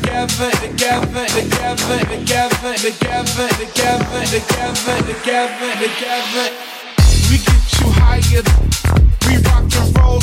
together, together, together, together, together, together, together, together, together. We get you higher. We rock and roll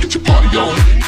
Get your party on.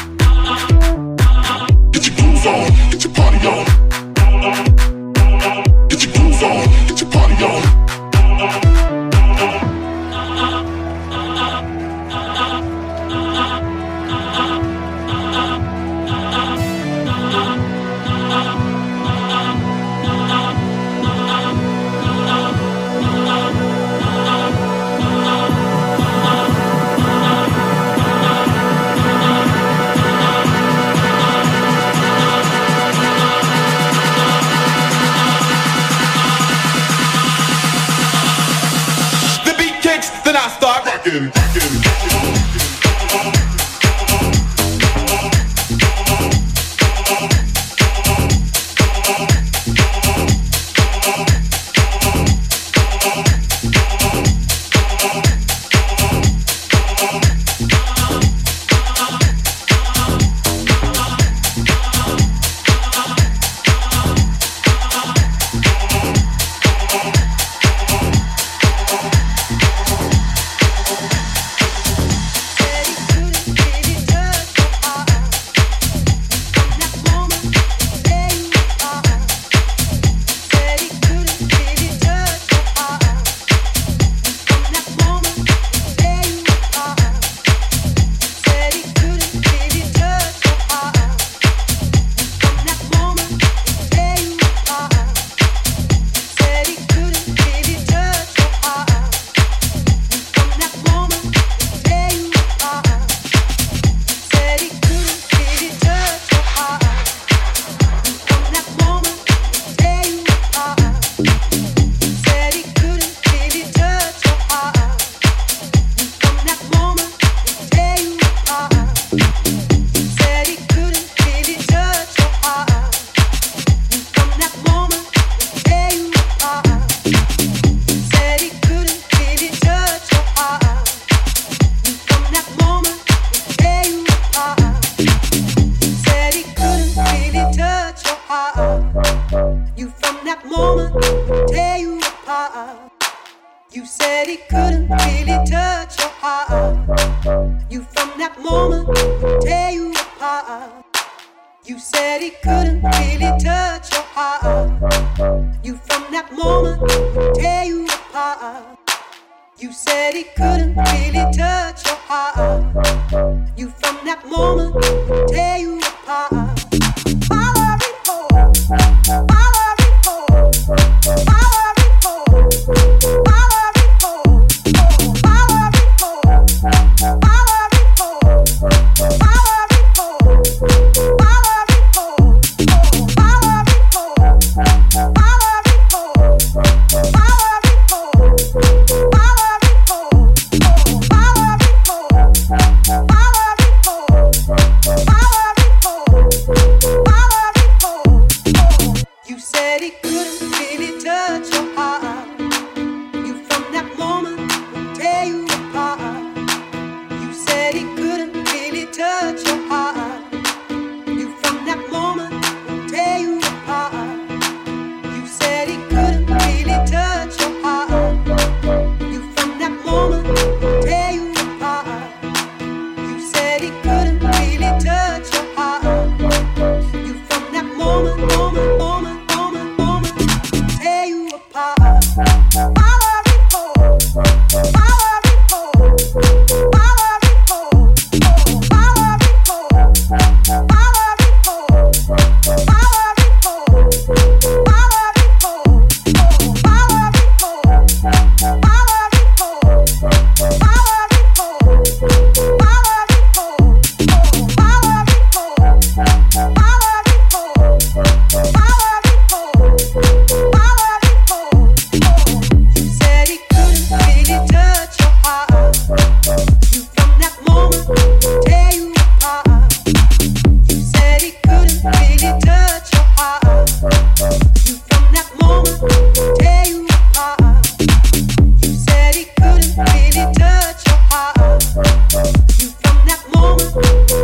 in that moment tear you apart. You said he couldn't really touch your heart. You from that moment tear you apart. You said he couldn't really touch your heart. You from that moment tear you apart. You said he couldn't really touch your heart. You from that moment tear you apart. Following home. Thank you.